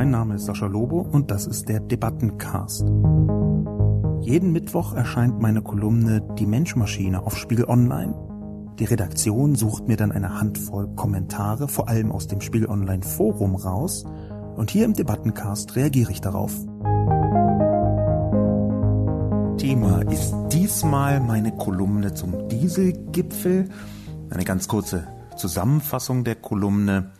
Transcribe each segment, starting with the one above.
Mein Name ist Sascha Lobo und das ist der Debattencast. Jeden Mittwoch erscheint meine Kolumne Die Menschmaschine auf Spiegel Online. Die Redaktion sucht mir dann eine Handvoll Kommentare, vor allem aus dem Spiegel Online Forum raus, und hier im Debattencast reagiere ich darauf. Thema ist diesmal meine Kolumne zum Dieselgipfel. Eine ganz kurze Zusammenfassung der Kolumne.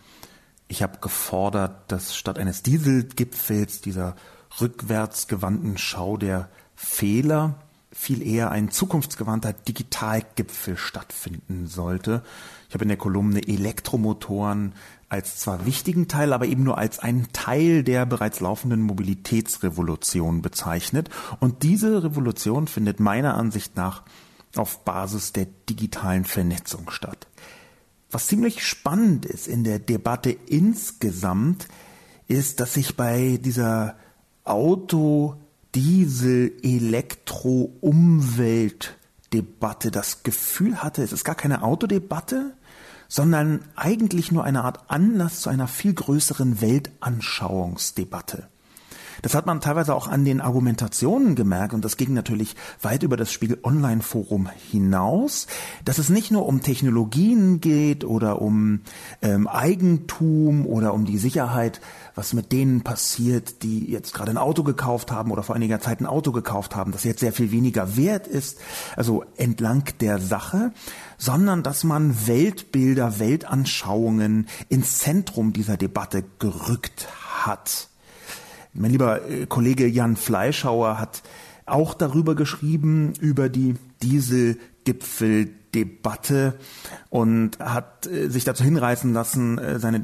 Ich habe gefordert, dass statt eines Dieselgipfels dieser rückwärtsgewandten Schau der Fehler viel eher ein zukunftsgewandter Digitalgipfel stattfinden sollte. Ich habe in der Kolumne Elektromotoren als zwar wichtigen Teil, aber eben nur als einen Teil der bereits laufenden Mobilitätsrevolution bezeichnet. Und diese Revolution findet meiner Ansicht nach auf Basis der digitalen Vernetzung statt. Was ziemlich spannend ist in der Debatte insgesamt, ist, dass sich bei dieser Auto, Diesel, Elektro, Umweltdebatte das Gefühl hatte, es ist gar keine Autodebatte, sondern eigentlich nur eine Art Anlass zu einer viel größeren Weltanschauungsdebatte. Das hat man teilweise auch an den Argumentationen gemerkt und das ging natürlich weit über das Spiegel Online Forum hinaus, dass es nicht nur um Technologien geht oder um ähm, Eigentum oder um die Sicherheit, was mit denen passiert, die jetzt gerade ein Auto gekauft haben oder vor einiger Zeit ein Auto gekauft haben, das jetzt sehr viel weniger wert ist, also entlang der Sache, sondern dass man Weltbilder, Weltanschauungen ins Zentrum dieser Debatte gerückt hat. Mein lieber äh, Kollege Jan Fleischhauer hat auch darüber geschrieben, über die Dieselgipfeldebatte und hat äh, sich dazu hinreißen lassen, äh, seine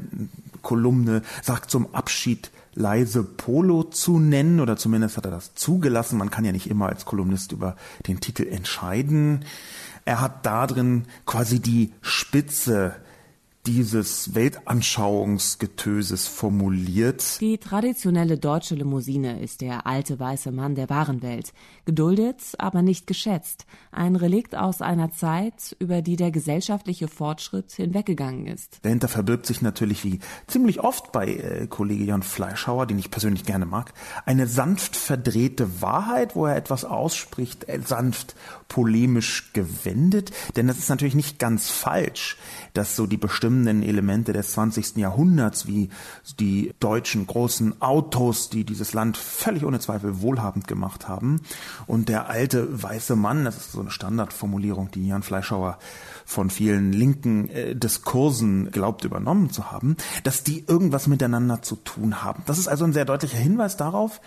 Kolumne sagt zum Abschied leise Polo zu nennen oder zumindest hat er das zugelassen. Man kann ja nicht immer als Kolumnist über den Titel entscheiden. Er hat darin quasi die Spitze dieses Weltanschauungsgetöses formuliert. Die traditionelle deutsche Limousine ist der alte weiße Mann der Warenwelt. Geduldet, aber nicht geschätzt. Ein Relikt aus einer Zeit, über die der gesellschaftliche Fortschritt hinweggegangen ist. Dahinter verbirgt sich natürlich, wie ziemlich oft bei äh, Kollege Jan Fleischhauer, den ich persönlich gerne mag, eine sanft verdrehte Wahrheit, wo er etwas ausspricht, äh, sanft polemisch gewendet. Denn das ist natürlich nicht ganz falsch, dass so die bestimmenden Elemente des 20. Jahrhunderts, wie die deutschen großen Autos, die dieses Land völlig ohne Zweifel wohlhabend gemacht haben. Und der alte weiße Mann, das ist so eine Standardformulierung, die Jan Fleischhauer von vielen linken äh, Diskursen glaubt übernommen zu haben, dass die irgendwas miteinander zu tun haben. Das ist also ein sehr deutlicher Hinweis darauf,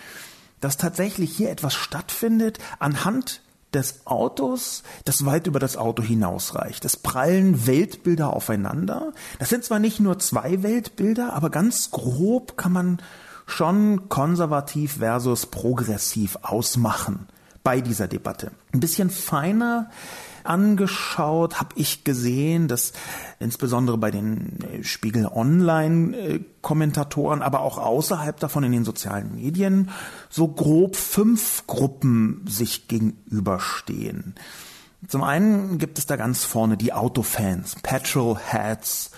dass tatsächlich hier etwas stattfindet anhand des Autos, das weit über das Auto hinausreicht. Es prallen Weltbilder aufeinander. Das sind zwar nicht nur zwei Weltbilder, aber ganz grob kann man schon konservativ versus progressiv ausmachen bei dieser Debatte. Ein bisschen feiner angeschaut, habe ich gesehen, dass insbesondere bei den äh, Spiegel Online-Kommentatoren, aber auch außerhalb davon in den sozialen Medien so grob fünf Gruppen sich gegenüberstehen. Zum einen gibt es da ganz vorne die Autofans, Petrolheads,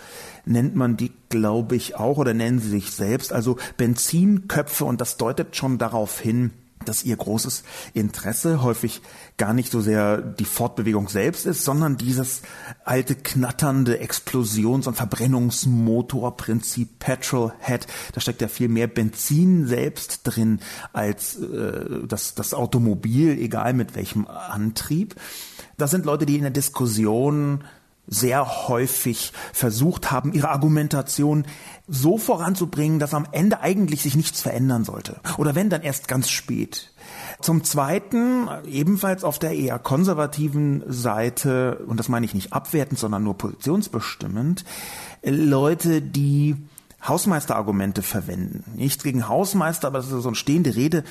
nennt man die, glaube ich, auch oder nennen sie sich selbst, also Benzinköpfe und das deutet schon darauf hin, dass ihr großes Interesse häufig gar nicht so sehr die Fortbewegung selbst ist, sondern dieses alte knatternde Explosions- und Verbrennungsmotorprinzip Petrolhead. Da steckt ja viel mehr Benzin selbst drin als äh, das, das Automobil, egal mit welchem Antrieb. Das sind Leute, die in der Diskussion sehr häufig versucht haben, ihre Argumentation so voranzubringen, dass am Ende eigentlich sich nichts verändern sollte. Oder wenn, dann erst ganz spät. Zum Zweiten, ebenfalls auf der eher konservativen Seite, und das meine ich nicht abwertend, sondern nur positionsbestimmend, Leute, die Hausmeisterargumente verwenden. Nichts gegen Hausmeister, aber das ist so eine stehende Rede.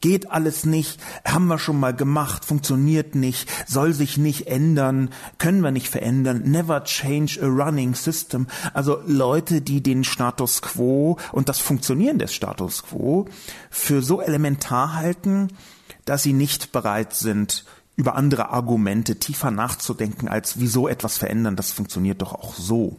Geht alles nicht, haben wir schon mal gemacht, funktioniert nicht, soll sich nicht ändern, können wir nicht verändern, never change a running system. Also Leute, die den Status quo und das Funktionieren des Status quo für so elementar halten, dass sie nicht bereit sind, über andere Argumente tiefer nachzudenken, als wieso etwas verändern, das funktioniert doch auch so.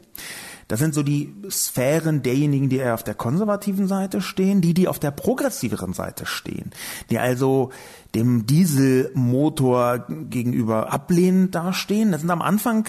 Das sind so die Sphären derjenigen, die eher auf der konservativen Seite stehen, die, die auf der progressiveren Seite stehen, die also dem Dieselmotor gegenüber ablehnend dastehen. Das sind am Anfang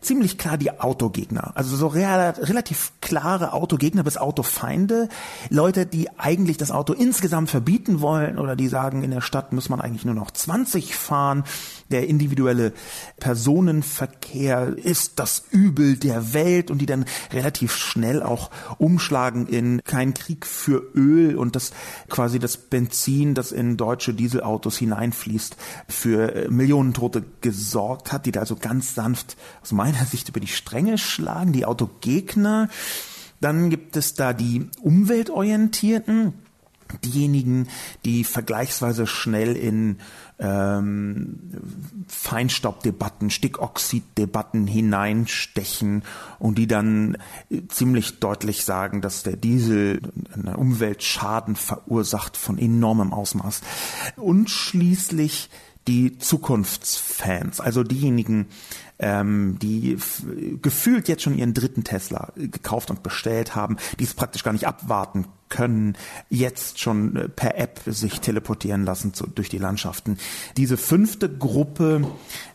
ziemlich klar die Autogegner. Also so relativ klare Autogegner bis Autofeinde. Leute, die eigentlich das Auto insgesamt verbieten wollen oder die sagen, in der Stadt muss man eigentlich nur noch 20 fahren. Der individuelle Personenverkehr ist das Übel der Welt und die dann relativ schnell auch umschlagen in kein Krieg für Öl und das quasi das Benzin, das in deutsche Dieselautos hineinfließt, für Millionen Tote gesorgt hat, die da also ganz sanft aus meiner meiner Sicht über die Stränge schlagen, die Autogegner. Dann gibt es da die Umweltorientierten, diejenigen, die vergleichsweise schnell in ähm, Feinstaubdebatten, Stickoxiddebatten hineinstechen und die dann ziemlich deutlich sagen, dass der Diesel einen Umweltschaden verursacht von enormem Ausmaß. Und schließlich die Zukunftsfans, also diejenigen, ähm, die gefühlt jetzt schon ihren dritten Tesla gekauft und bestellt haben, die es praktisch gar nicht abwarten können, jetzt schon äh, per App sich teleportieren lassen zu, durch die Landschaften. Diese fünfte Gruppe,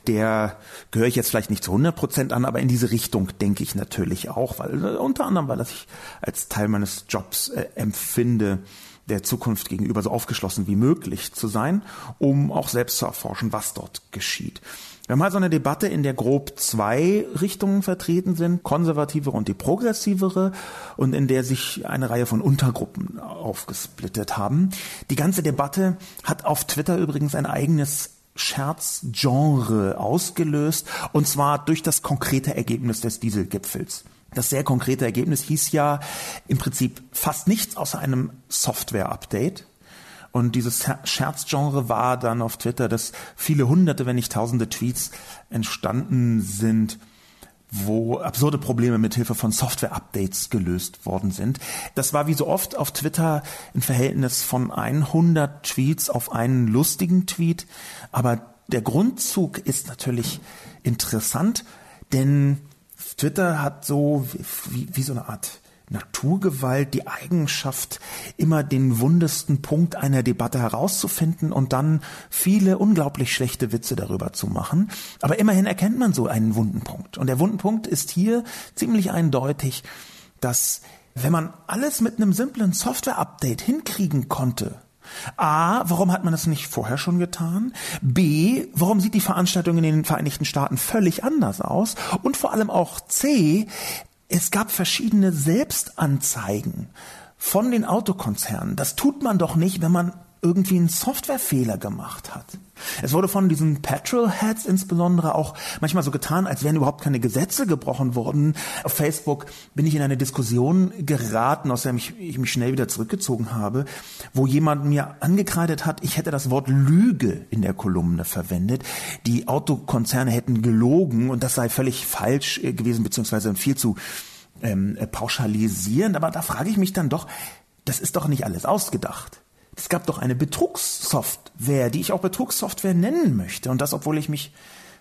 der gehöre ich jetzt vielleicht nicht zu 100 Prozent an, aber in diese Richtung denke ich natürlich auch, weil äh, unter anderem, weil das ich als Teil meines Jobs äh, empfinde, der Zukunft gegenüber so aufgeschlossen wie möglich zu sein, um auch selbst zu erforschen, was dort geschieht. Wir haben also eine Debatte, in der grob zwei Richtungen vertreten sind, konservativere und die progressivere, und in der sich eine Reihe von Untergruppen aufgesplittet haben. Die ganze Debatte hat auf Twitter übrigens ein eigenes Scherzgenre ausgelöst, und zwar durch das konkrete Ergebnis des Dieselgipfels. Das sehr konkrete Ergebnis hieß ja im Prinzip fast nichts außer einem Software-Update. Und dieses Scherzgenre war dann auf Twitter, dass viele hunderte, wenn nicht tausende Tweets entstanden sind, wo absurde Probleme mit Hilfe von Software-Updates gelöst worden sind. Das war wie so oft auf Twitter ein Verhältnis von 100 Tweets auf einen lustigen Tweet. Aber der Grundzug ist natürlich interessant, denn Twitter hat so wie, wie so eine Art Naturgewalt die Eigenschaft, immer den wundesten Punkt einer Debatte herauszufinden und dann viele unglaublich schlechte Witze darüber zu machen. Aber immerhin erkennt man so einen wunden Punkt. Und der wunden Punkt ist hier ziemlich eindeutig, dass wenn man alles mit einem simplen Software-Update hinkriegen konnte, A, warum hat man das nicht vorher schon getan? B, warum sieht die Veranstaltung in den Vereinigten Staaten völlig anders aus? Und vor allem auch C, es gab verschiedene Selbstanzeigen von den Autokonzernen. Das tut man doch nicht, wenn man irgendwie einen Softwarefehler gemacht hat. Es wurde von diesen Petrolheads insbesondere auch manchmal so getan, als wären überhaupt keine Gesetze gebrochen worden. Auf Facebook bin ich in eine Diskussion geraten, aus der ich, ich mich schnell wieder zurückgezogen habe, wo jemand mir angekreidet hat, ich hätte das Wort Lüge in der Kolumne verwendet. Die Autokonzerne hätten gelogen und das sei völlig falsch gewesen, beziehungsweise viel zu ähm, pauschalisierend. Aber da frage ich mich dann doch, das ist doch nicht alles ausgedacht es gab doch eine Betrugssoftware, die ich auch Betrugssoftware nennen möchte. Und das, obwohl ich mich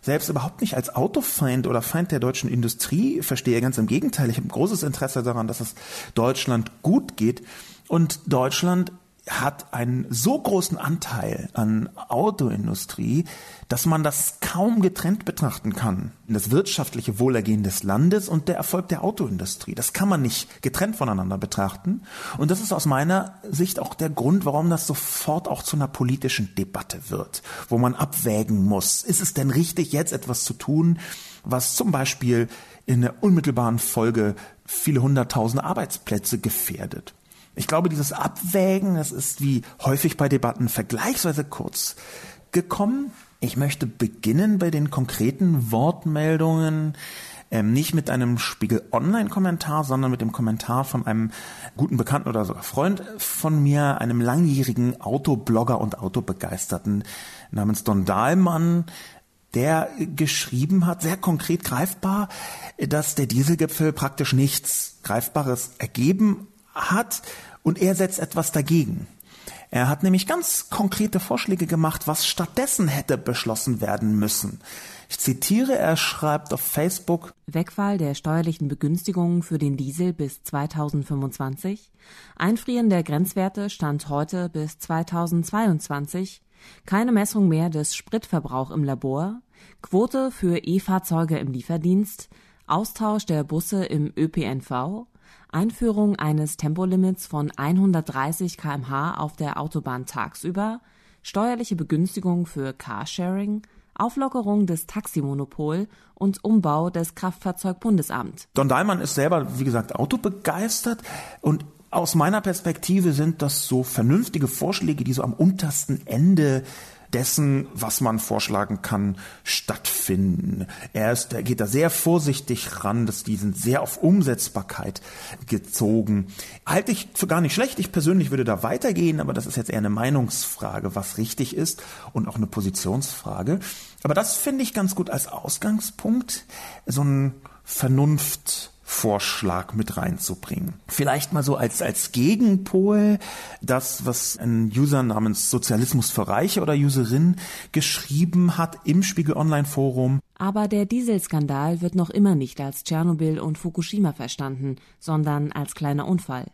selbst überhaupt nicht als Autofeind oder Feind der deutschen Industrie verstehe. Ganz im Gegenteil, ich habe ein großes Interesse daran, dass es Deutschland gut geht. Und Deutschland hat einen so großen Anteil an Autoindustrie, dass man das kaum getrennt betrachten kann. Das wirtschaftliche Wohlergehen des Landes und der Erfolg der Autoindustrie. Das kann man nicht getrennt voneinander betrachten. Und das ist aus meiner Sicht auch der Grund, warum das sofort auch zu einer politischen Debatte wird, wo man abwägen muss. Ist es denn richtig, jetzt etwas zu tun, was zum Beispiel in der unmittelbaren Folge viele hunderttausende Arbeitsplätze gefährdet? Ich glaube, dieses Abwägen, das ist wie häufig bei Debatten vergleichsweise kurz gekommen. Ich möchte beginnen bei den konkreten Wortmeldungen, ähm, nicht mit einem Spiegel Online-Kommentar, sondern mit dem Kommentar von einem guten Bekannten oder sogar Freund von mir, einem langjährigen Autoblogger und Autobegeisterten namens Don Dahlmann, der geschrieben hat, sehr konkret greifbar, dass der Dieselgipfel praktisch nichts Greifbares ergeben hat und er setzt etwas dagegen. Er hat nämlich ganz konkrete Vorschläge gemacht, was stattdessen hätte beschlossen werden müssen. Ich zitiere, er schreibt auf Facebook Wegfall der steuerlichen Begünstigungen für den Diesel bis 2025, Einfrieren der Grenzwerte stand heute bis 2022, keine Messung mehr des Spritverbrauchs im Labor, Quote für E-Fahrzeuge im Lieferdienst, Austausch der Busse im ÖPNV, Einführung eines Tempolimits von 130 km/h auf der Autobahn tagsüber, steuerliche Begünstigung für Carsharing, Auflockerung des Taximonopol und Umbau des Kraftfahrzeugbundesamt. Don Dahlmann ist selber, wie gesagt, autobegeistert und aus meiner Perspektive sind das so vernünftige Vorschläge, die so am untersten Ende dessen, was man vorschlagen kann, stattfinden. Er, ist, er geht da sehr vorsichtig ran, dass die sind sehr auf Umsetzbarkeit gezogen. Halte ich für gar nicht schlecht. Ich persönlich würde da weitergehen, aber das ist jetzt eher eine Meinungsfrage, was richtig ist und auch eine Positionsfrage. Aber das finde ich ganz gut als Ausgangspunkt, so ein Vernunft Vorschlag mit reinzubringen. Vielleicht mal so als, als Gegenpol das, was ein User namens Sozialismus für Reiche oder Userin geschrieben hat im Spiegel Online Forum. Aber der Dieselskandal wird noch immer nicht als Tschernobyl und Fukushima verstanden, sondern als kleiner Unfall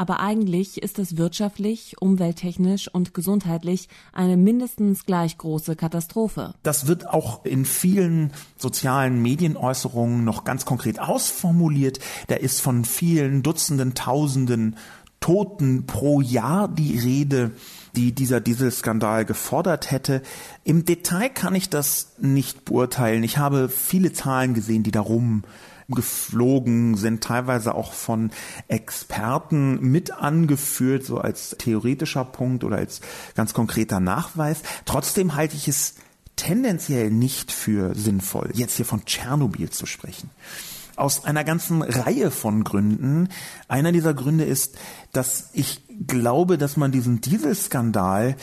aber eigentlich ist es wirtschaftlich, umwelttechnisch und gesundheitlich eine mindestens gleich große Katastrophe. Das wird auch in vielen sozialen Medienäußerungen noch ganz konkret ausformuliert. Da ist von vielen Dutzenden, Tausenden Toten pro Jahr die Rede, die dieser Dieselskandal gefordert hätte. Im Detail kann ich das nicht beurteilen. Ich habe viele Zahlen gesehen, die darum geflogen sind, teilweise auch von Experten mit angeführt, so als theoretischer Punkt oder als ganz konkreter Nachweis. Trotzdem halte ich es tendenziell nicht für sinnvoll, jetzt hier von Tschernobyl zu sprechen. Aus einer ganzen Reihe von Gründen. Einer dieser Gründe ist, dass ich glaube, dass man diesen Dieselskandal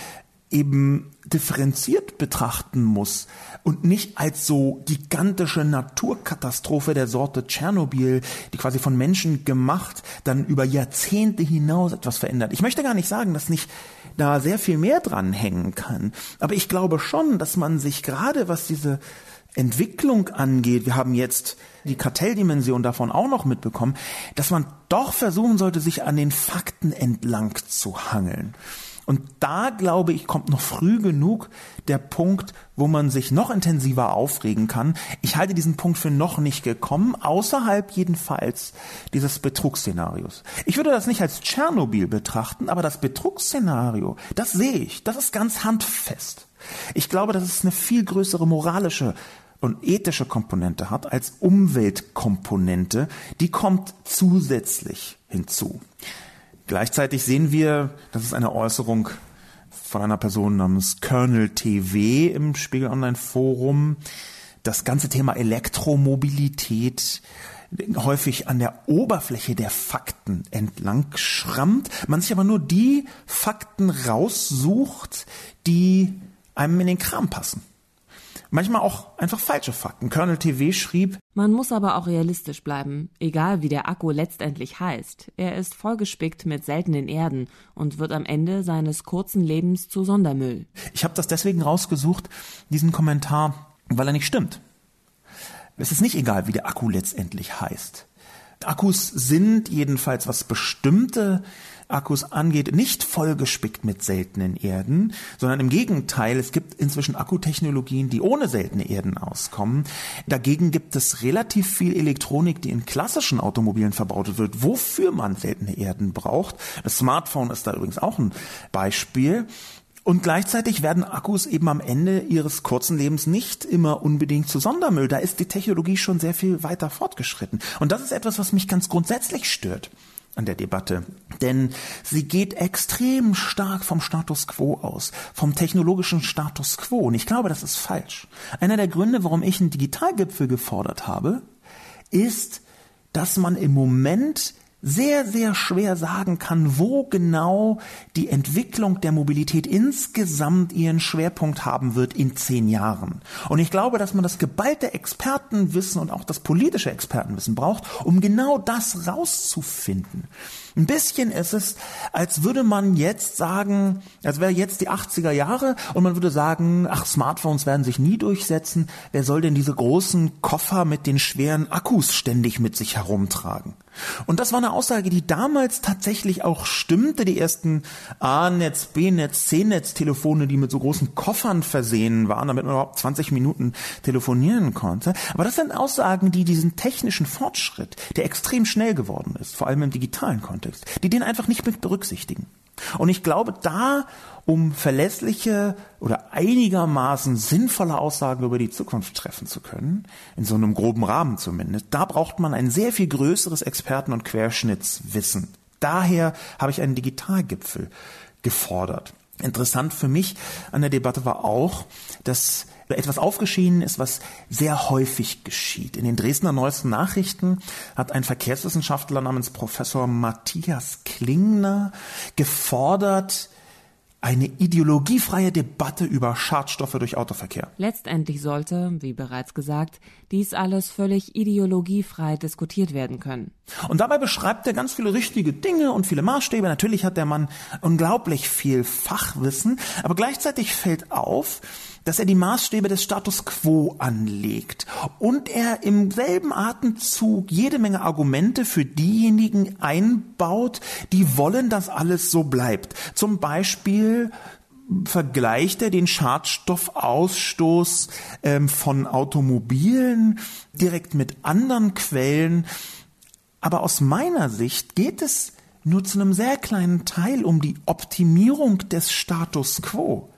eben differenziert betrachten muss und nicht als so gigantische Naturkatastrophe der Sorte Tschernobyl, die quasi von Menschen gemacht, dann über Jahrzehnte hinaus etwas verändert. Ich möchte gar nicht sagen, dass nicht da sehr viel mehr dran hängen kann, aber ich glaube schon, dass man sich gerade was diese Entwicklung angeht, wir haben jetzt die Kartelldimension davon auch noch mitbekommen, dass man doch versuchen sollte, sich an den Fakten entlang zu hangeln. Und da, glaube ich, kommt noch früh genug der Punkt, wo man sich noch intensiver aufregen kann. Ich halte diesen Punkt für noch nicht gekommen, außerhalb jedenfalls dieses Betrugsszenarios. Ich würde das nicht als Tschernobyl betrachten, aber das Betrugsszenario, das sehe ich, das ist ganz handfest. Ich glaube, dass es eine viel größere moralische und ethische Komponente hat als Umweltkomponente, die kommt zusätzlich hinzu. Gleichzeitig sehen wir, das ist eine Äußerung von einer Person namens Colonel TV im Spiegel Online Forum, das ganze Thema Elektromobilität häufig an der Oberfläche der Fakten entlang schrammt, man sich aber nur die Fakten raussucht, die einem in den Kram passen. Manchmal auch einfach falsche Fakten. Colonel TV schrieb, man muss aber auch realistisch bleiben, egal wie der Akku letztendlich heißt. Er ist vollgespickt mit seltenen Erden und wird am Ende seines kurzen Lebens zu Sondermüll. Ich habe das deswegen rausgesucht, diesen Kommentar, weil er nicht stimmt. Es ist nicht egal, wie der Akku letztendlich heißt. Akkus sind jedenfalls, was bestimmte Akkus angeht, nicht vollgespickt mit seltenen Erden, sondern im Gegenteil, es gibt inzwischen Akkutechnologien, die ohne seltene Erden auskommen. Dagegen gibt es relativ viel Elektronik, die in klassischen Automobilen verbaut wird, wofür man seltene Erden braucht. Das Smartphone ist da übrigens auch ein Beispiel. Und gleichzeitig werden Akkus eben am Ende ihres kurzen Lebens nicht immer unbedingt zu Sondermüll. Da ist die Technologie schon sehr viel weiter fortgeschritten. Und das ist etwas, was mich ganz grundsätzlich stört an der Debatte. Denn sie geht extrem stark vom Status quo aus, vom technologischen Status quo. Und ich glaube, das ist falsch. Einer der Gründe, warum ich einen Digitalgipfel gefordert habe, ist, dass man im Moment sehr, sehr schwer sagen kann, wo genau die Entwicklung der Mobilität insgesamt ihren Schwerpunkt haben wird in zehn Jahren. Und ich glaube, dass man das geballte Expertenwissen und auch das politische Expertenwissen braucht, um genau das rauszufinden. Ein bisschen ist es, als würde man jetzt sagen, als wäre jetzt die 80er Jahre und man würde sagen, ach, Smartphones werden sich nie durchsetzen. Wer soll denn diese großen Koffer mit den schweren Akkus ständig mit sich herumtragen? Und das war eine Aussage, die damals tatsächlich auch stimmte. Die ersten A-Netz, B-Netz, C-Netz-Telefone, die mit so großen Koffern versehen waren, damit man überhaupt 20 Minuten telefonieren konnte. Aber das sind Aussagen, die diesen technischen Fortschritt, der extrem schnell geworden ist, vor allem im digitalen Kontext, Kontext, die den einfach nicht mit berücksichtigen. Und ich glaube, da, um verlässliche oder einigermaßen sinnvolle Aussagen über die Zukunft treffen zu können, in so einem groben Rahmen zumindest, da braucht man ein sehr viel größeres Experten- und Querschnittswissen. Daher habe ich einen Digitalgipfel gefordert. Interessant für mich an der Debatte war auch, dass etwas aufgeschieden ist, was sehr häufig geschieht. In den Dresdner Neuesten Nachrichten hat ein Verkehrswissenschaftler namens Professor Matthias Klingner gefordert, eine ideologiefreie Debatte über Schadstoffe durch Autoverkehr. Letztendlich sollte, wie bereits gesagt, dies alles völlig ideologiefrei diskutiert werden können. Und dabei beschreibt er ganz viele richtige Dinge und viele Maßstäbe. Natürlich hat der Mann unglaublich viel Fachwissen, aber gleichzeitig fällt auf, dass er die Maßstäbe des Status quo anlegt und er im selben Atemzug jede Menge Argumente für diejenigen einbaut, die wollen, dass alles so bleibt. Zum Beispiel vergleicht er den Schadstoffausstoß ähm, von Automobilen direkt mit anderen Quellen. Aber aus meiner Sicht geht es nur zu einem sehr kleinen Teil um die Optimierung des Status quo.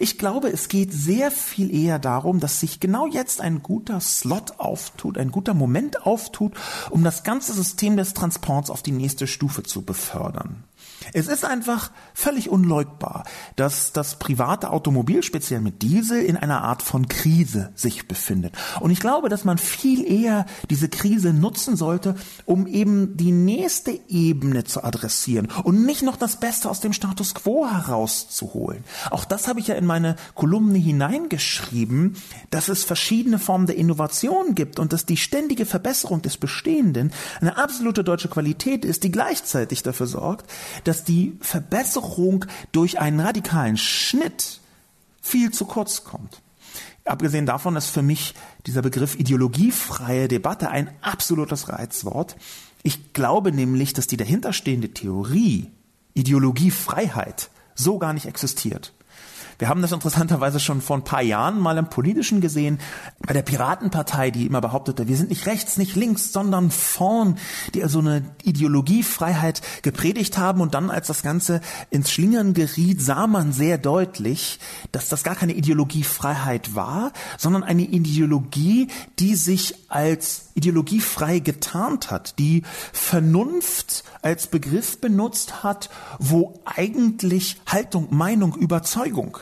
Ich glaube, es geht sehr viel eher darum, dass sich genau jetzt ein guter Slot auftut, ein guter Moment auftut, um das ganze System des Transports auf die nächste Stufe zu befördern. Es ist einfach völlig unleugbar, dass das private Automobil, speziell mit Diesel, in einer Art von Krise sich befindet. Und ich glaube, dass man viel eher diese Krise nutzen sollte, um eben die nächste Ebene zu adressieren und nicht noch das Beste aus dem Status quo herauszuholen. Auch das habe ich ja in meine Kolumne hineingeschrieben, dass es verschiedene Formen der Innovation gibt und dass die ständige Verbesserung des Bestehenden eine absolute deutsche Qualität ist, die gleichzeitig dafür sorgt, dass die Verbesserung durch einen radikalen Schnitt viel zu kurz kommt. Abgesehen davon ist für mich dieser Begriff ideologiefreie Debatte ein absolutes Reizwort. Ich glaube nämlich, dass die dahinterstehende Theorie Ideologiefreiheit so gar nicht existiert. Wir haben das interessanterweise schon vor ein paar Jahren mal im Politischen gesehen, bei der Piratenpartei, die immer behauptete, wir sind nicht rechts, nicht links, sondern vorn, die also eine Ideologiefreiheit gepredigt haben. Und dann, als das Ganze ins Schlingern geriet, sah man sehr deutlich, dass das gar keine Ideologiefreiheit war, sondern eine Ideologie, die sich als ideologiefrei getarnt hat, die Vernunft als Begriff benutzt hat, wo eigentlich Haltung, Meinung, Überzeugung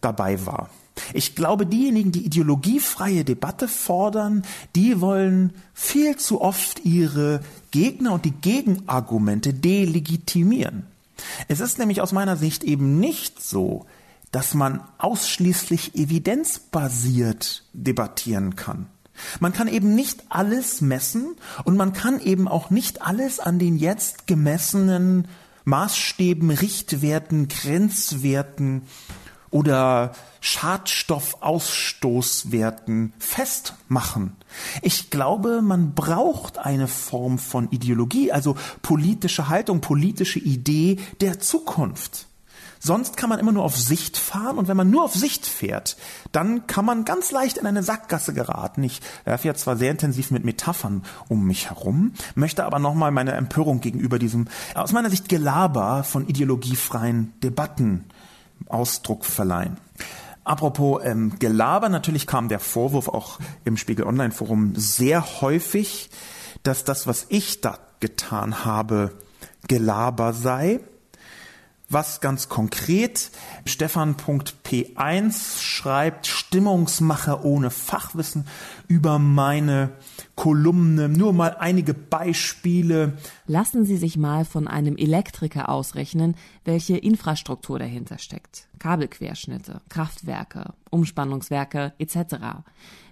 dabei war. Ich glaube, diejenigen, die ideologiefreie Debatte fordern, die wollen viel zu oft ihre Gegner und die Gegenargumente delegitimieren. Es ist nämlich aus meiner Sicht eben nicht so, dass man ausschließlich evidenzbasiert debattieren kann. Man kann eben nicht alles messen und man kann eben auch nicht alles an den jetzt gemessenen Maßstäben, Richtwerten, Grenzwerten oder Schadstoffausstoßwerten festmachen. Ich glaube, man braucht eine Form von Ideologie, also politische Haltung, politische Idee der Zukunft. Sonst kann man immer nur auf Sicht fahren und wenn man nur auf Sicht fährt, dann kann man ganz leicht in eine Sackgasse geraten. Ich werfe jetzt zwar sehr intensiv mit Metaphern um mich herum, möchte aber nochmal meine Empörung gegenüber diesem aus meiner Sicht Gelaber von ideologiefreien Debatten Ausdruck verleihen. Apropos ähm, Gelaber, natürlich kam der Vorwurf auch im Spiegel Online Forum sehr häufig, dass das, was ich da getan habe, Gelaber sei. Was ganz konkret, Stefan.p1 schreibt, Stimmungsmacher ohne Fachwissen über meine Kolumne. Nur mal einige Beispiele. Lassen Sie sich mal von einem Elektriker ausrechnen, welche Infrastruktur dahinter steckt. Kabelquerschnitte, Kraftwerke, Umspannungswerke etc.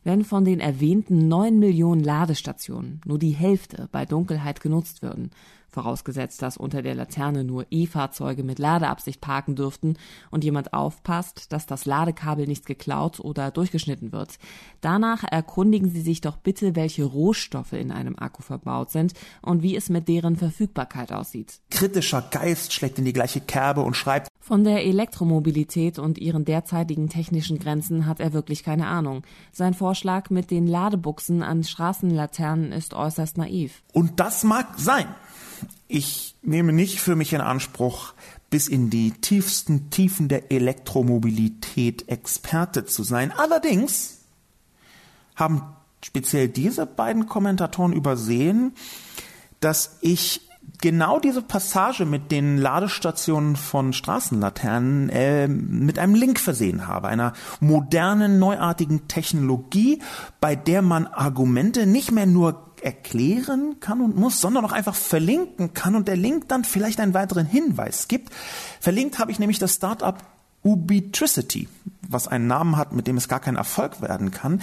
Wenn von den erwähnten neun Millionen Ladestationen nur die Hälfte bei Dunkelheit genutzt würden, vorausgesetzt, dass unter der Laterne nur E-Fahrzeuge mit Ladeabsicht parken dürften und jemand aufpasst, dass das Ladekabel nicht geklaut oder durchgeschnitten wird. Danach erkundigen Sie sich doch bitte, welche Rohstoffe in einem Akku verbaut sind und wie es mit deren Verfügbarkeit aussieht. Kritischer Geist schlägt in die gleiche Kerbe und schreibt, von der Elektromobilität und ihren derzeitigen technischen Grenzen hat er wirklich keine Ahnung. Sein Vorschlag mit den Ladebuchsen an Straßenlaternen ist äußerst naiv. Und das mag sein. Ich nehme nicht für mich in Anspruch, bis in die tiefsten Tiefen der Elektromobilität Experte zu sein. Allerdings haben speziell diese beiden Kommentatoren übersehen, dass ich genau diese Passage mit den Ladestationen von Straßenlaternen äh, mit einem Link versehen habe, einer modernen, neuartigen Technologie, bei der man Argumente nicht mehr nur erklären kann und muss, sondern auch einfach verlinken kann und der Link dann vielleicht einen weiteren Hinweis gibt. Verlinkt habe ich nämlich das Startup Ubitricity, was einen Namen hat, mit dem es gar kein Erfolg werden kann.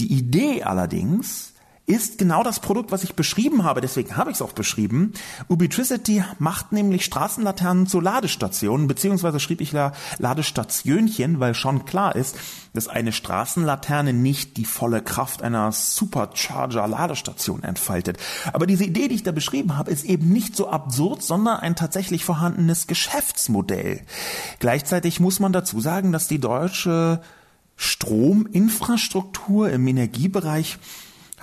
Die Idee allerdings ist genau das Produkt, was ich beschrieben habe. Deswegen habe ich es auch beschrieben. Ubitricity macht nämlich Straßenlaternen zu Ladestationen, beziehungsweise schrieb ich da Ladestationchen, weil schon klar ist, dass eine Straßenlaterne nicht die volle Kraft einer Supercharger-Ladestation entfaltet. Aber diese Idee, die ich da beschrieben habe, ist eben nicht so absurd, sondern ein tatsächlich vorhandenes Geschäftsmodell. Gleichzeitig muss man dazu sagen, dass die deutsche Strominfrastruktur im Energiebereich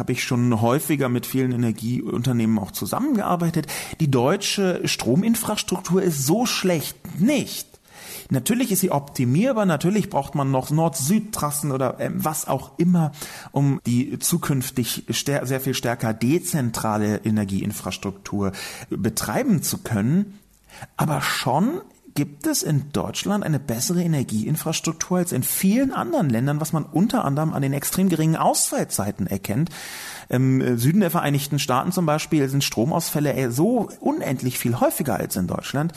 habe ich schon häufiger mit vielen Energieunternehmen auch zusammengearbeitet. Die deutsche Strominfrastruktur ist so schlecht nicht. Natürlich ist sie optimierbar, natürlich braucht man noch Nord-Süd-Trassen oder äh, was auch immer, um die zukünftig sehr viel stärker dezentrale Energieinfrastruktur betreiben zu können. Aber schon gibt es in Deutschland eine bessere Energieinfrastruktur als in vielen anderen Ländern, was man unter anderem an den extrem geringen Ausfallzeiten erkennt. Im Süden der Vereinigten Staaten zum Beispiel sind Stromausfälle so unendlich viel häufiger als in Deutschland.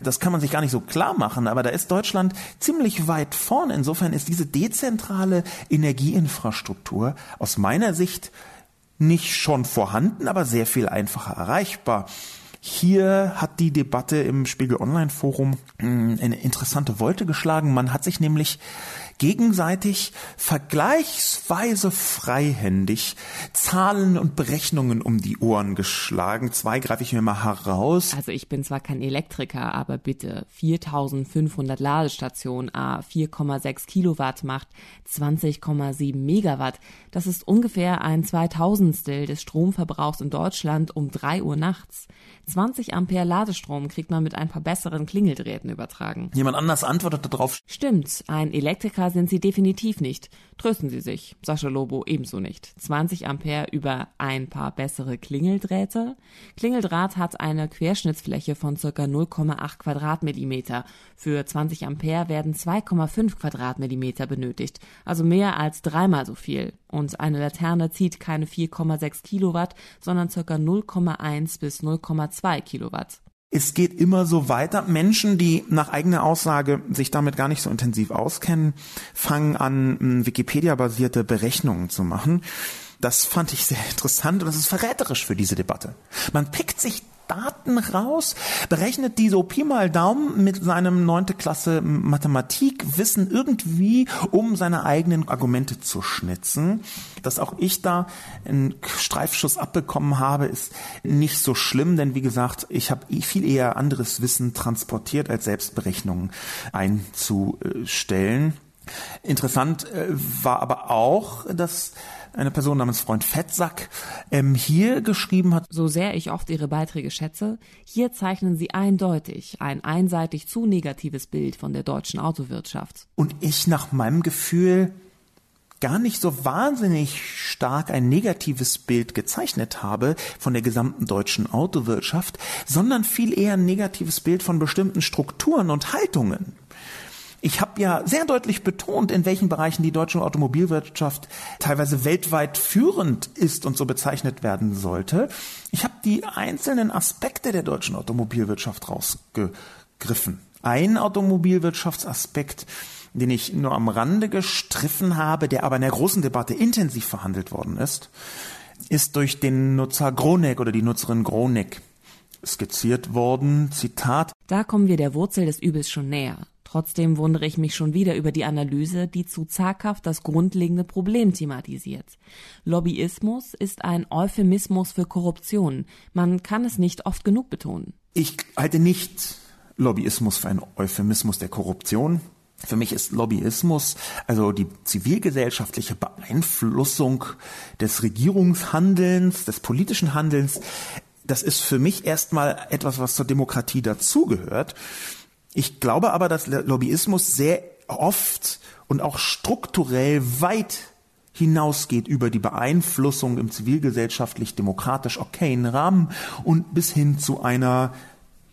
Das kann man sich gar nicht so klar machen, aber da ist Deutschland ziemlich weit vorne. Insofern ist diese dezentrale Energieinfrastruktur aus meiner Sicht nicht schon vorhanden, aber sehr viel einfacher erreichbar. Hier hat die Debatte im Spiegel Online Forum hm, eine interessante Wolte geschlagen. Man hat sich nämlich gegenseitig vergleichsweise freihändig Zahlen und Berechnungen um die Ohren geschlagen. Zwei greife ich mir mal heraus. Also ich bin zwar kein Elektriker, aber bitte 4500 Ladestationen A 4,6 Kilowatt macht 20,7 Megawatt. Das ist ungefähr ein Zweitausendstel des Stromverbrauchs in Deutschland um drei Uhr nachts. 20 Ampere Ladestrom kriegt man mit ein paar besseren Klingeldrähten übertragen. Jemand anders antwortet darauf. Stimmt, ein Elektriker sind Sie definitiv nicht. Trösten Sie sich, Sascha Lobo ebenso nicht. 20 Ampere über ein paar bessere Klingeldrähte? Klingeldraht hat eine Querschnittsfläche von circa 0,8 Quadratmillimeter. Für 20 Ampere werden 2,5 Quadratmillimeter benötigt, also mehr als dreimal so viel. Und eine Laterne zieht keine 4,6 Kilowatt, sondern circa 0,1 bis 0,2 Kilowatt. Es geht immer so weiter. Menschen, die nach eigener Aussage sich damit gar nicht so intensiv auskennen, fangen an, Wikipedia-basierte Berechnungen zu machen. Das fand ich sehr interessant und das ist verräterisch für diese Debatte. Man pickt sich Daten raus, berechnet die so Pi mal Daumen mit seinem neunte Klasse Mathematikwissen irgendwie, um seine eigenen Argumente zu schnitzen. Dass auch ich da einen Streifschuss abbekommen habe, ist nicht so schlimm, denn wie gesagt, ich habe viel eher anderes Wissen transportiert, als Selbstberechnungen einzustellen. Interessant äh, war aber auch, dass eine Person namens Freund Fettsack ähm, hier geschrieben hat. So sehr ich oft Ihre Beiträge schätze, hier zeichnen Sie eindeutig ein einseitig zu negatives Bild von der deutschen Autowirtschaft. Und ich nach meinem Gefühl gar nicht so wahnsinnig stark ein negatives Bild gezeichnet habe von der gesamten deutschen Autowirtschaft, sondern viel eher ein negatives Bild von bestimmten Strukturen und Haltungen. Ich habe ja sehr deutlich betont, in welchen Bereichen die deutsche Automobilwirtschaft teilweise weltweit führend ist und so bezeichnet werden sollte. Ich habe die einzelnen Aspekte der deutschen Automobilwirtschaft rausgegriffen. Ein Automobilwirtschaftsaspekt, den ich nur am Rande gestriffen habe, der aber in der großen Debatte intensiv verhandelt worden ist, ist durch den Nutzer Gronek oder die Nutzerin Gronek skizziert worden. Zitat. Da kommen wir der Wurzel des Übels schon näher. Trotzdem wundere ich mich schon wieder über die Analyse, die zu zaghaft das grundlegende Problem thematisiert. Lobbyismus ist ein Euphemismus für Korruption. Man kann es nicht oft genug betonen. Ich halte nicht Lobbyismus für einen Euphemismus der Korruption. Für mich ist Lobbyismus, also die zivilgesellschaftliche Beeinflussung des Regierungshandelns, des politischen Handelns, das ist für mich erstmal etwas, was zur Demokratie dazugehört. Ich glaube aber, dass Lobbyismus sehr oft und auch strukturell weit hinausgeht über die Beeinflussung im zivilgesellschaftlich-demokratisch okayen Rahmen und bis hin zu einer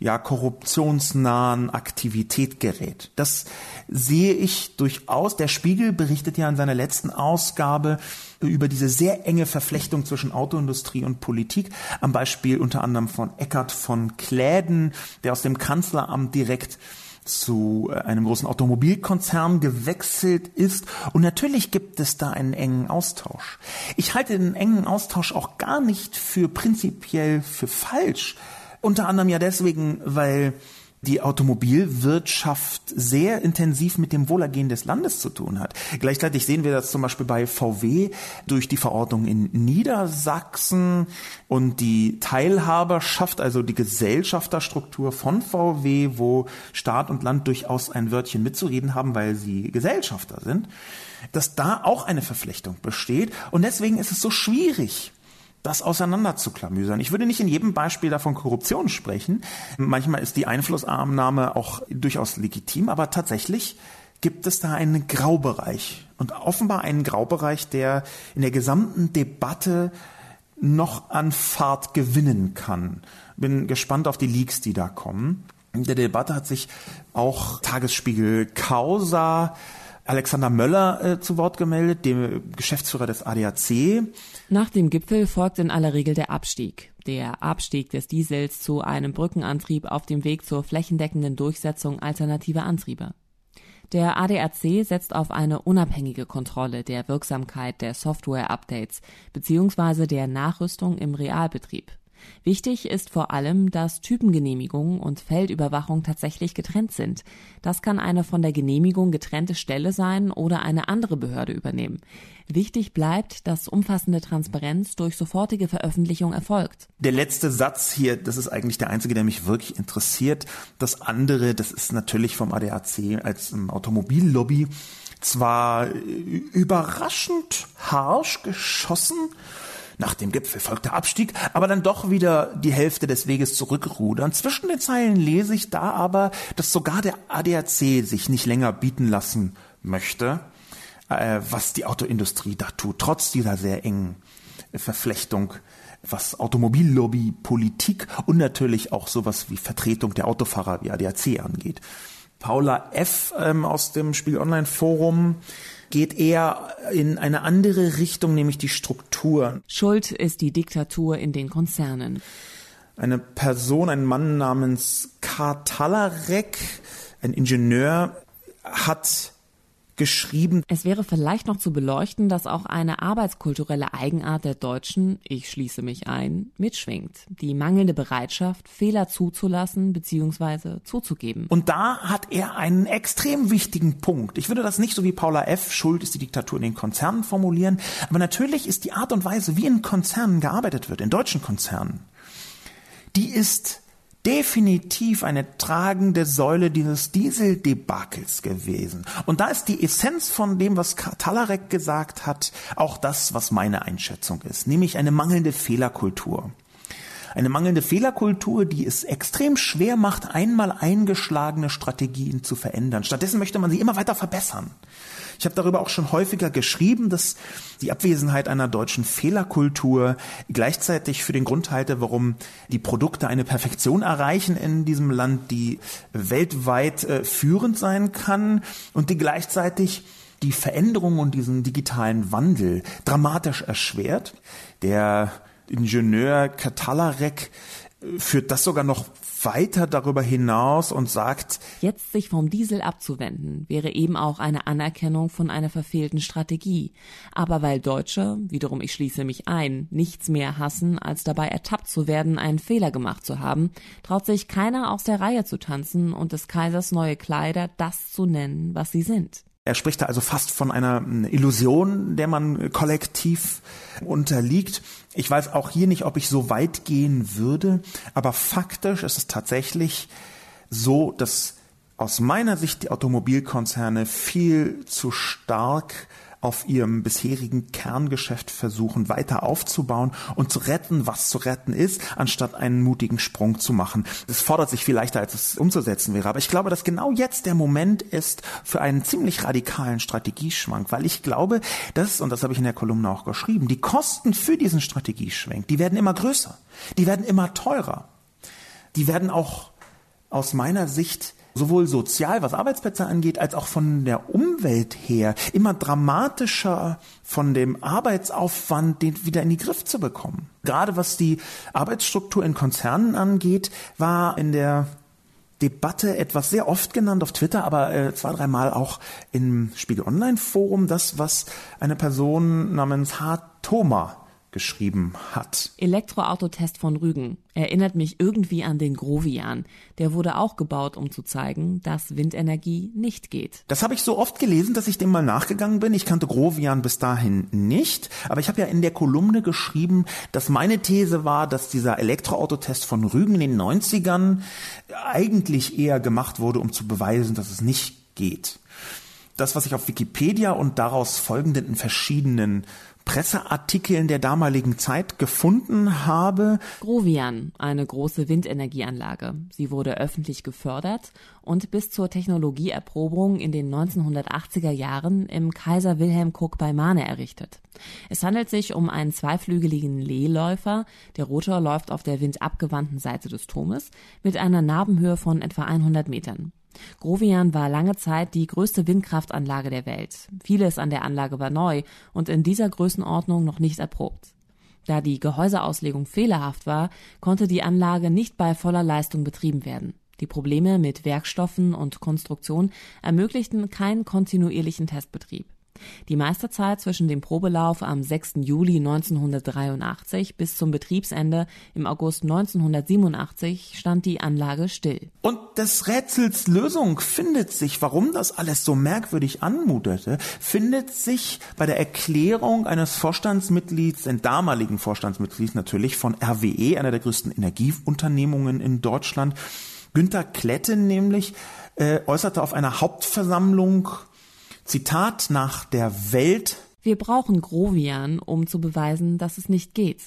ja, korruptionsnahen Aktivität gerät. Das sehe ich durchaus. Der Spiegel berichtet ja in seiner letzten Ausgabe über diese sehr enge Verflechtung zwischen Autoindustrie und Politik, am Beispiel unter anderem von Eckart von Kläden, der aus dem Kanzleramt direkt zu äh, einem großen Automobilkonzern gewechselt ist. Und natürlich gibt es da einen engen Austausch. Ich halte den engen Austausch auch gar nicht für prinzipiell für falsch. Unter anderem ja deswegen, weil die Automobilwirtschaft sehr intensiv mit dem Wohlergehen des Landes zu tun hat. Gleichzeitig sehen wir das zum Beispiel bei VW durch die Verordnung in Niedersachsen und die Teilhaberschaft, also die Gesellschafterstruktur von VW, wo Staat und Land durchaus ein Wörtchen mitzureden haben, weil sie Gesellschafter sind, dass da auch eine Verflechtung besteht. Und deswegen ist es so schwierig, das auseinanderzuklamüsern. Ich würde nicht in jedem Beispiel davon Korruption sprechen. Manchmal ist die Einflussnahme auch durchaus legitim, aber tatsächlich gibt es da einen Graubereich und offenbar einen Graubereich, der in der gesamten Debatte noch an Fahrt gewinnen kann. Bin gespannt auf die Leaks, die da kommen. In der Debatte hat sich auch Tagesspiegel Causa Alexander Möller äh, zu Wort gemeldet, dem Geschäftsführer des ADAC. Nach dem Gipfel folgt in aller Regel der Abstieg. Der Abstieg des Diesels zu einem Brückenantrieb auf dem Weg zur flächendeckenden Durchsetzung alternativer Antriebe. Der ADAC setzt auf eine unabhängige Kontrolle der Wirksamkeit der Software-Updates bzw. der Nachrüstung im Realbetrieb. Wichtig ist vor allem, dass Typengenehmigung und Feldüberwachung tatsächlich getrennt sind. Das kann eine von der Genehmigung getrennte Stelle sein oder eine andere Behörde übernehmen. Wichtig bleibt, dass umfassende Transparenz durch sofortige Veröffentlichung erfolgt. Der letzte Satz hier, das ist eigentlich der einzige, der mich wirklich interessiert. Das andere, das ist natürlich vom ADAC als Automobillobby zwar überraschend harsch geschossen, nach dem Gipfel folgt der Abstieg, aber dann doch wieder die Hälfte des Weges zurückrudern. Zwischen den Zeilen lese ich da aber, dass sogar der ADAC sich nicht länger bieten lassen möchte, äh, was die Autoindustrie da tut, trotz dieser sehr engen Verflechtung was Automobillobby, Politik und natürlich auch sowas wie Vertretung der Autofahrer wie ADAC angeht. Paula F. Ähm, aus dem Spiegel Online Forum geht eher in eine andere Richtung, nämlich die Strukturen. Schuld ist die Diktatur in den Konzernen. Eine Person, ein Mann namens Kartalarek, ein Ingenieur, hat geschrieben. Es wäre vielleicht noch zu beleuchten, dass auch eine arbeitskulturelle Eigenart der Deutschen, ich schließe mich ein, mitschwingt. Die mangelnde Bereitschaft, Fehler zuzulassen bzw. zuzugeben. Und da hat er einen extrem wichtigen Punkt. Ich würde das nicht so wie Paula F. Schuld ist die Diktatur in den Konzernen formulieren, aber natürlich ist die Art und Weise, wie in Konzernen gearbeitet wird, in deutschen Konzernen, die ist definitiv eine tragende Säule dieses Dieseldebakels gewesen. Und da ist die Essenz von dem, was Talarek gesagt hat, auch das, was meine Einschätzung ist, nämlich eine mangelnde Fehlerkultur. Eine mangelnde Fehlerkultur, die es extrem schwer macht, einmal eingeschlagene Strategien zu verändern. Stattdessen möchte man sie immer weiter verbessern. Ich habe darüber auch schon häufiger geschrieben, dass die Abwesenheit einer deutschen Fehlerkultur gleichzeitig für den Grund halte, warum die Produkte eine Perfektion erreichen in diesem Land, die weltweit äh, führend sein kann und die gleichzeitig die Veränderung und diesen digitalen Wandel dramatisch erschwert. Der Ingenieur Katalarek äh, führt das sogar noch weiter darüber hinaus und sagt, jetzt sich vom Diesel abzuwenden, wäre eben auch eine Anerkennung von einer verfehlten Strategie. Aber weil Deutsche, wiederum ich schließe mich ein, nichts mehr hassen, als dabei ertappt zu werden, einen Fehler gemacht zu haben, traut sich keiner aus der Reihe zu tanzen und des Kaisers neue Kleider das zu nennen, was sie sind. Er spricht da also fast von einer Illusion, der man kollektiv unterliegt. Ich weiß auch hier nicht, ob ich so weit gehen würde, aber faktisch ist es tatsächlich so, dass aus meiner Sicht die Automobilkonzerne viel zu stark auf ihrem bisherigen Kerngeschäft versuchen, weiter aufzubauen und zu retten, was zu retten ist, anstatt einen mutigen Sprung zu machen. Es fordert sich viel leichter, als es umzusetzen wäre. Aber ich glaube, dass genau jetzt der Moment ist für einen ziemlich radikalen Strategieschwank, weil ich glaube, dass, und das habe ich in der Kolumne auch geschrieben, die Kosten für diesen Strategieschwenk, die werden immer größer, die werden immer teurer, die werden auch aus meiner Sicht sowohl sozial, was Arbeitsplätze angeht, als auch von der Umwelt her immer dramatischer von dem Arbeitsaufwand, den wieder in die Griff zu bekommen. Gerade was die Arbeitsstruktur in Konzernen angeht, war in der Debatte etwas sehr oft genannt auf Twitter, aber äh, zwei, dreimal auch im Spiegel Online Forum, das, was eine Person namens H. Thoma geschrieben hat. Elektroautotest von Rügen erinnert mich irgendwie an den Grovian. Der wurde auch gebaut, um zu zeigen, dass Windenergie nicht geht. Das habe ich so oft gelesen, dass ich dem mal nachgegangen bin. Ich kannte Grovian bis dahin nicht, aber ich habe ja in der Kolumne geschrieben, dass meine These war, dass dieser Elektroautotest von Rügen in den 90ern eigentlich eher gemacht wurde, um zu beweisen, dass es nicht geht. Das, was ich auf Wikipedia und daraus folgenden verschiedenen Presseartikeln der damaligen Zeit gefunden habe. Grovian, eine große Windenergieanlage. Sie wurde öffentlich gefördert und bis zur Technologieerprobung in den 1980er Jahren im Kaiser Wilhelm Cook bei Mahne errichtet. Es handelt sich um einen zweiflügeligen Lehläufer. Der Rotor läuft auf der windabgewandten Seite des Turmes mit einer Narbenhöhe von etwa 100 Metern. Grovian war lange Zeit die größte Windkraftanlage der Welt. Vieles an der Anlage war neu und in dieser Größenordnung noch nicht erprobt. Da die Gehäuseauslegung fehlerhaft war, konnte die Anlage nicht bei voller Leistung betrieben werden. Die Probleme mit Werkstoffen und Konstruktion ermöglichten keinen kontinuierlichen Testbetrieb. Die meiste Zeit zwischen dem Probelauf am 6. Juli 1983 bis zum Betriebsende im August 1987 stand die Anlage still. Und des Rätsels Lösung findet sich, warum das alles so merkwürdig anmutete, findet sich bei der Erklärung eines Vorstandsmitglieds, den damaligen Vorstandsmitglieds natürlich von RWE, einer der größten Energieunternehmungen in Deutschland. Günter Klette nämlich äh, äußerte auf einer Hauptversammlung Zitat nach der Welt. Wir brauchen Grovian, um zu beweisen, dass es nicht geht.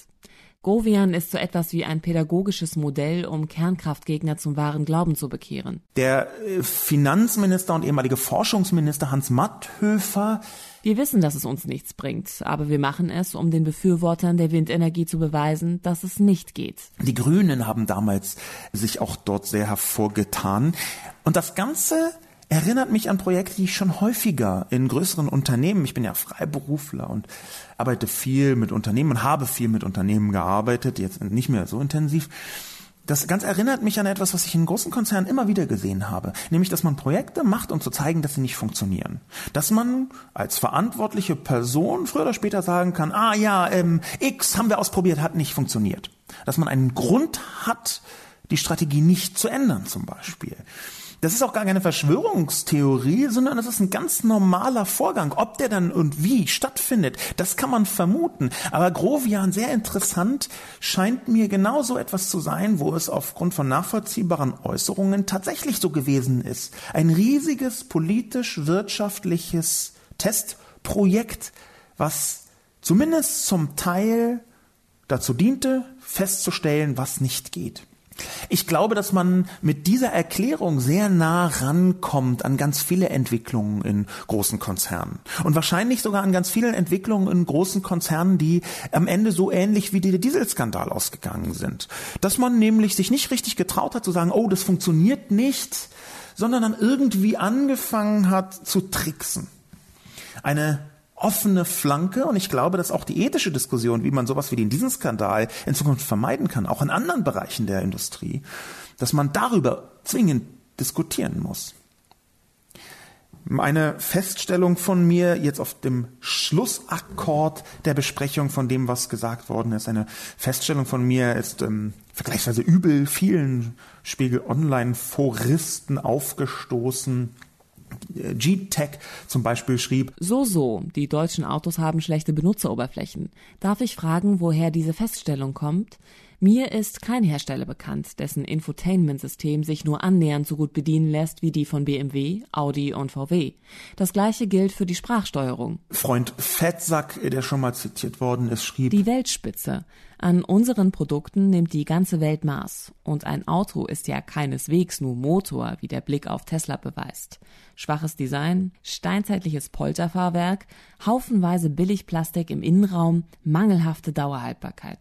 Grovian ist so etwas wie ein pädagogisches Modell, um Kernkraftgegner zum wahren Glauben zu bekehren. Der äh, Finanzminister und ehemalige Forschungsminister Hans Matthöfer. Wir wissen, dass es uns nichts bringt, aber wir machen es, um den Befürwortern der Windenergie zu beweisen, dass es nicht geht. Die Grünen haben damals sich auch dort sehr hervorgetan. Und das Ganze erinnert mich an Projekte, die ich schon häufiger in größeren Unternehmen, ich bin ja Freiberufler und arbeite viel mit Unternehmen und habe viel mit Unternehmen gearbeitet, jetzt nicht mehr so intensiv. Das ganz erinnert mich an etwas, was ich in großen Konzernen immer wieder gesehen habe, nämlich, dass man Projekte macht, um zu zeigen, dass sie nicht funktionieren. Dass man als verantwortliche Person früher oder später sagen kann, ah ja, ähm, X haben wir ausprobiert, hat nicht funktioniert. Dass man einen Grund hat, die Strategie nicht zu ändern zum Beispiel. Das ist auch gar keine Verschwörungstheorie, sondern es ist ein ganz normaler Vorgang. Ob der dann und wie stattfindet, das kann man vermuten. Aber Grovian, sehr interessant, scheint mir genau so etwas zu sein, wo es aufgrund von nachvollziehbaren Äußerungen tatsächlich so gewesen ist. Ein riesiges politisch-wirtschaftliches Testprojekt, was zumindest zum Teil dazu diente, festzustellen, was nicht geht. Ich glaube, dass man mit dieser Erklärung sehr nah rankommt an ganz viele Entwicklungen in großen Konzernen. Und wahrscheinlich sogar an ganz vielen Entwicklungen in großen Konzernen, die am Ende so ähnlich wie der Dieselskandal ausgegangen sind. Dass man nämlich sich nicht richtig getraut hat zu sagen, oh, das funktioniert nicht, sondern dann irgendwie angefangen hat zu tricksen. Eine offene Flanke und ich glaube, dass auch die ethische Diskussion, wie man sowas wie den diesen Skandal in Zukunft vermeiden kann, auch in anderen Bereichen der Industrie, dass man darüber zwingend diskutieren muss. Eine Feststellung von mir jetzt auf dem Schlussakkord der Besprechung von dem, was gesagt worden ist. Eine Feststellung von mir ist ähm, vergleichsweise übel vielen Spiegel Online-Foristen aufgestoßen G-Tech zum Beispiel schrieb. So, so, die deutschen Autos haben schlechte Benutzeroberflächen. Darf ich fragen, woher diese Feststellung kommt? Mir ist kein Hersteller bekannt, dessen Infotainment-System sich nur annähernd so gut bedienen lässt wie die von BMW, Audi und VW. Das gleiche gilt für die Sprachsteuerung. Freund Fettsack, der schon mal zitiert worden ist, schrieb Die Weltspitze. An unseren Produkten nimmt die ganze Welt Maß. Und ein Auto ist ja keineswegs nur Motor, wie der Blick auf Tesla beweist. Schwaches Design, steinzeitliches Polterfahrwerk, haufenweise Billigplastik im Innenraum, mangelhafte Dauerhaltbarkeit.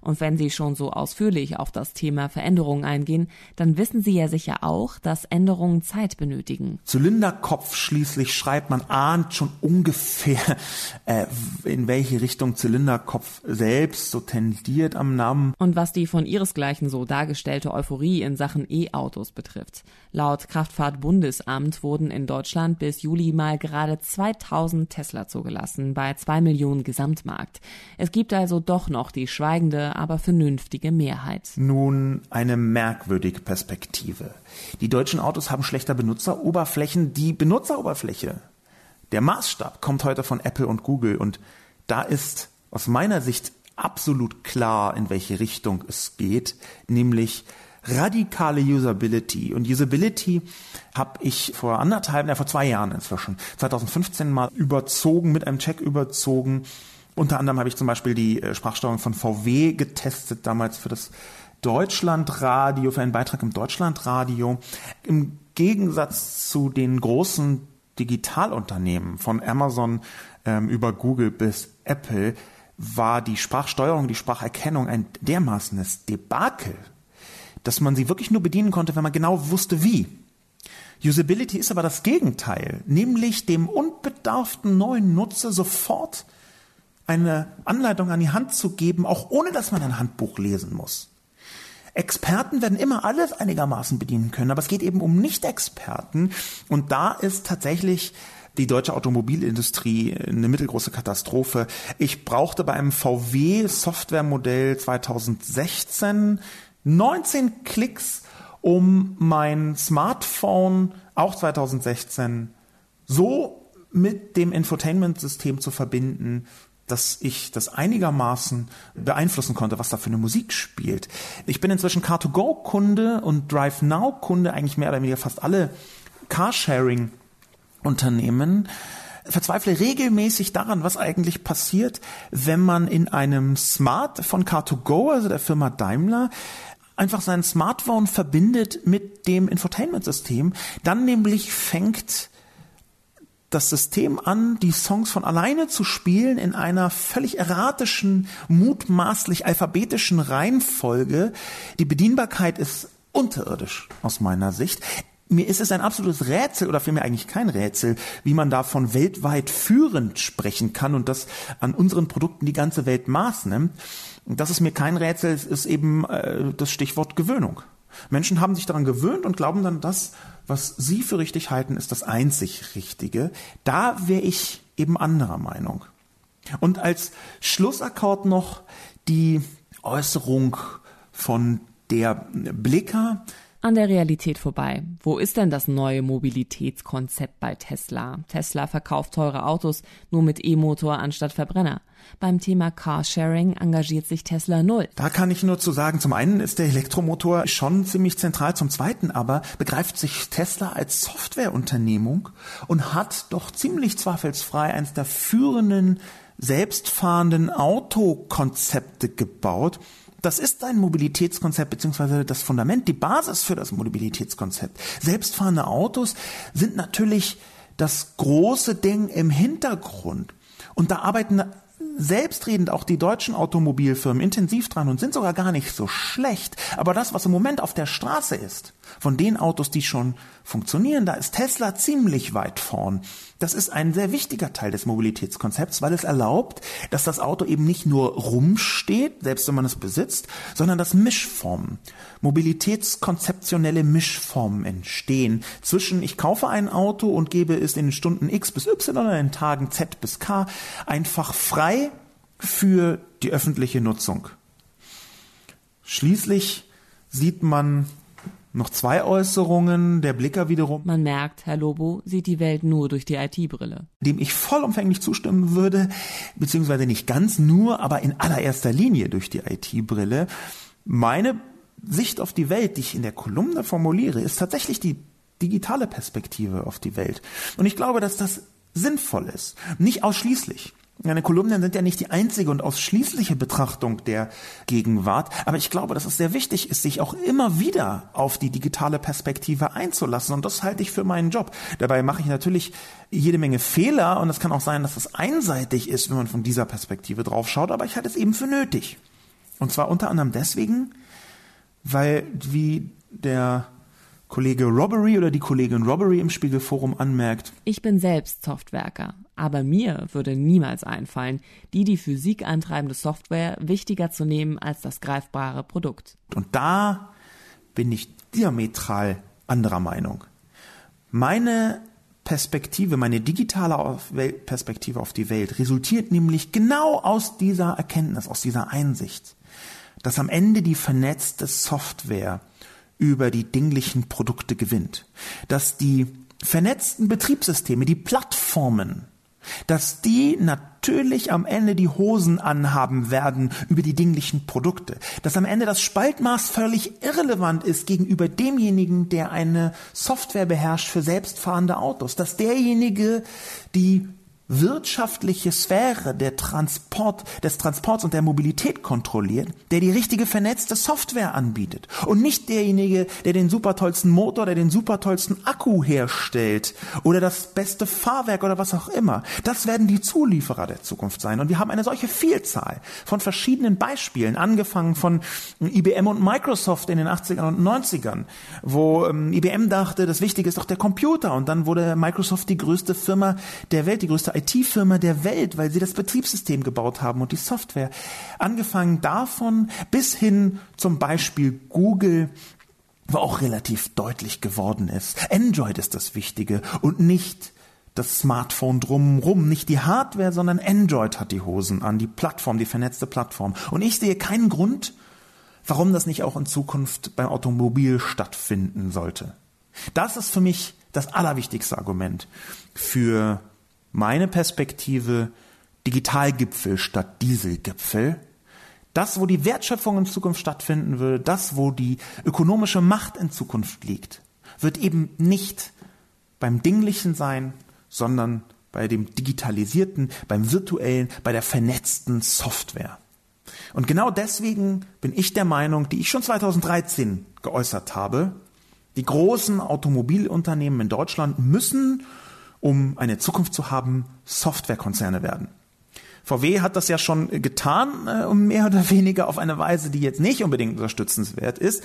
Und wenn Sie schon so ausführlich auf das Thema Veränderungen eingehen, dann wissen Sie ja sicher auch, dass Änderungen Zeit benötigen. Zylinderkopf schließlich schreibt, man ahnt schon ungefähr, äh, in welche Richtung Zylinderkopf selbst so tendiert am Namen. Und was die von ihresgleichen so dargestellte Euphorie in Sachen E-Autos betrifft. Laut Kraftfahrtbundesamt wurden in Deutschland bis Juli mal gerade 2000 Tesla zugelassen bei zwei Millionen Gesamtmarkt. Es gibt also doch noch die schweigende, aber vernünftige Mehrheit. Nun eine merkwürdige Perspektive. Die deutschen Autos haben schlechter Benutzeroberflächen. Die Benutzeroberfläche, der Maßstab kommt heute von Apple und Google und da ist aus meiner Sicht absolut klar, in welche Richtung es geht, nämlich radikale Usability. Und Usability habe ich vor anderthalb, ja vor zwei Jahren inzwischen, 2015 mal überzogen, mit einem Check überzogen. Unter anderem habe ich zum Beispiel die äh, Sprachsteuerung von VW getestet, damals für das Deutschlandradio, für einen Beitrag im Deutschlandradio. Im Gegensatz zu den großen Digitalunternehmen von Amazon ähm, über Google bis Apple war die Sprachsteuerung, die Spracherkennung ein dermaßenes Debakel dass man sie wirklich nur bedienen konnte, wenn man genau wusste, wie. Usability ist aber das Gegenteil, nämlich dem unbedarften neuen Nutzer sofort eine Anleitung an die Hand zu geben, auch ohne dass man ein Handbuch lesen muss. Experten werden immer alles einigermaßen bedienen können, aber es geht eben um Nicht-Experten und da ist tatsächlich die deutsche Automobilindustrie eine mittelgroße Katastrophe. Ich brauchte bei einem VW Softwaremodell 2016 19 Klicks, um mein Smartphone auch 2016 so mit dem Infotainment-System zu verbinden, dass ich das einigermaßen beeinflussen konnte, was da für eine Musik spielt. Ich bin inzwischen Car2Go-Kunde und DriveNow-Kunde, eigentlich mehr oder weniger fast alle Carsharing-Unternehmen verzweifle regelmäßig daran, was eigentlich passiert, wenn man in einem Smart von Car2Go, also der Firma Daimler, einfach sein Smartphone verbindet mit dem Infotainment-System, dann nämlich fängt das System an, die Songs von alleine zu spielen in einer völlig erratischen, mutmaßlich alphabetischen Reihenfolge. Die Bedienbarkeit ist unterirdisch aus meiner Sicht. Mir ist es ein absolutes Rätsel oder vielmehr eigentlich kein Rätsel, wie man davon weltweit führend sprechen kann und das an unseren Produkten die ganze Welt Maß nimmt. Das ist mir kein Rätsel, es ist eben äh, das Stichwort Gewöhnung. Menschen haben sich daran gewöhnt und glauben dann, das, was sie für richtig halten, ist das einzig Richtige. Da wäre ich eben anderer Meinung. Und als Schlussakkord noch die Äußerung von der Blicker, an der Realität vorbei. Wo ist denn das neue Mobilitätskonzept bei Tesla? Tesla verkauft teure Autos nur mit E-Motor anstatt Verbrenner. Beim Thema Carsharing engagiert sich Tesla null. Da kann ich nur zu sagen, zum einen ist der Elektromotor schon ziemlich zentral, zum zweiten aber begreift sich Tesla als Softwareunternehmung und hat doch ziemlich zweifelsfrei eines der führenden selbstfahrenden Autokonzepte gebaut, Das ist ein Mobilitätskonzept beziehungsweise das Fundament, die Basis für das Mobilitätskonzept. Selbstfahrende Autos sind natürlich das große Ding im Hintergrund. Und da arbeiten selbstredend auch die deutschen Automobilfirmen intensiv dran und sind sogar gar nicht so schlecht. Aber das, was im Moment auf der Straße ist, von den Autos, die schon funktionieren, da ist Tesla ziemlich weit vorn. Das ist ein sehr wichtiger Teil des Mobilitätskonzepts, weil es erlaubt, dass das Auto eben nicht nur rumsteht, selbst wenn man es besitzt, sondern dass Mischformen, mobilitätskonzeptionelle Mischformen entstehen zwischen ich kaufe ein Auto und gebe es in Stunden X bis Y oder in Tagen Z bis K einfach frei für die öffentliche Nutzung. Schließlich sieht man noch zwei Äußerungen, der Blicker wiederum. Man merkt, Herr Lobo sieht die Welt nur durch die IT-Brille. Dem ich vollumfänglich zustimmen würde, beziehungsweise nicht ganz nur, aber in allererster Linie durch die IT-Brille. Meine Sicht auf die Welt, die ich in der Kolumne formuliere, ist tatsächlich die digitale Perspektive auf die Welt. Und ich glaube, dass das sinnvoll ist. Nicht ausschließlich. Meine Kolumnen sind ja nicht die einzige und ausschließliche Betrachtung der Gegenwart, aber ich glaube, dass es sehr wichtig ist, sich auch immer wieder auf die digitale Perspektive einzulassen und das halte ich für meinen Job. Dabei mache ich natürlich jede Menge Fehler und es kann auch sein, dass es einseitig ist, wenn man von dieser Perspektive drauf schaut, aber ich halte es eben für nötig. Und zwar unter anderem deswegen, weil wie der Kollege Robbery oder die Kollegin Robbery im Spiegelforum anmerkt. Ich bin selbst Softwerker, aber mir würde niemals einfallen, die die Physik antreibende Software wichtiger zu nehmen als das greifbare Produkt. Und da bin ich diametral anderer Meinung. Meine Perspektive, meine digitale Perspektive auf die Welt resultiert nämlich genau aus dieser Erkenntnis, aus dieser Einsicht, dass am Ende die vernetzte Software über die dinglichen Produkte gewinnt. Dass die vernetzten Betriebssysteme, die Plattformen, dass die natürlich am Ende die Hosen anhaben werden über die dinglichen Produkte, dass am Ende das Spaltmaß völlig irrelevant ist gegenüber demjenigen, der eine Software beherrscht für selbstfahrende Autos, dass derjenige die wirtschaftliche Sphäre der Transport, des Transports und der Mobilität kontrolliert, der die richtige vernetzte Software anbietet und nicht derjenige, der den super tollsten Motor, der den super tollsten Akku herstellt oder das beste Fahrwerk oder was auch immer. Das werden die Zulieferer der Zukunft sein und wir haben eine solche Vielzahl von verschiedenen Beispielen, angefangen von IBM und Microsoft in den 80ern und 90ern, wo ähm, IBM dachte, das Wichtige ist doch der Computer und dann wurde Microsoft die größte Firma der Welt, die größte IT-Firma der Welt, weil sie das Betriebssystem gebaut haben und die Software. Angefangen davon bis hin zum Beispiel Google, wo auch relativ deutlich geworden ist. Android ist das Wichtige und nicht das Smartphone drumrum, nicht die Hardware, sondern Android hat die Hosen an, die Plattform, die vernetzte Plattform. Und ich sehe keinen Grund, warum das nicht auch in Zukunft beim Automobil stattfinden sollte. Das ist für mich das allerwichtigste Argument für meine Perspektive Digitalgipfel statt Dieselgipfel. Das, wo die Wertschöpfung in Zukunft stattfinden würde, das, wo die ökonomische Macht in Zukunft liegt, wird eben nicht beim Dinglichen sein, sondern bei dem digitalisierten, beim virtuellen, bei der vernetzten Software. Und genau deswegen bin ich der Meinung, die ich schon 2013 geäußert habe, die großen Automobilunternehmen in Deutschland müssen um eine Zukunft zu haben, Softwarekonzerne werden. VW hat das ja schon getan, äh, mehr oder weniger auf eine Weise, die jetzt nicht unbedingt unterstützenswert ist,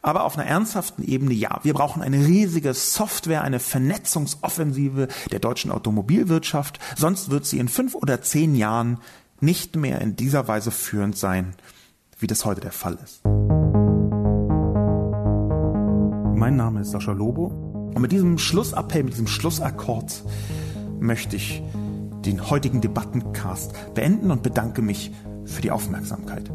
aber auf einer ernsthaften Ebene ja. Wir brauchen eine riesige Software, eine Vernetzungsoffensive der deutschen Automobilwirtschaft, sonst wird sie in fünf oder zehn Jahren nicht mehr in dieser Weise führend sein, wie das heute der Fall ist. Mein Name ist Sascha Lobo und mit diesem Schlussappell, mit diesem Schlussakkord möchte ich den heutigen Debattencast beenden und bedanke mich für die Aufmerksamkeit.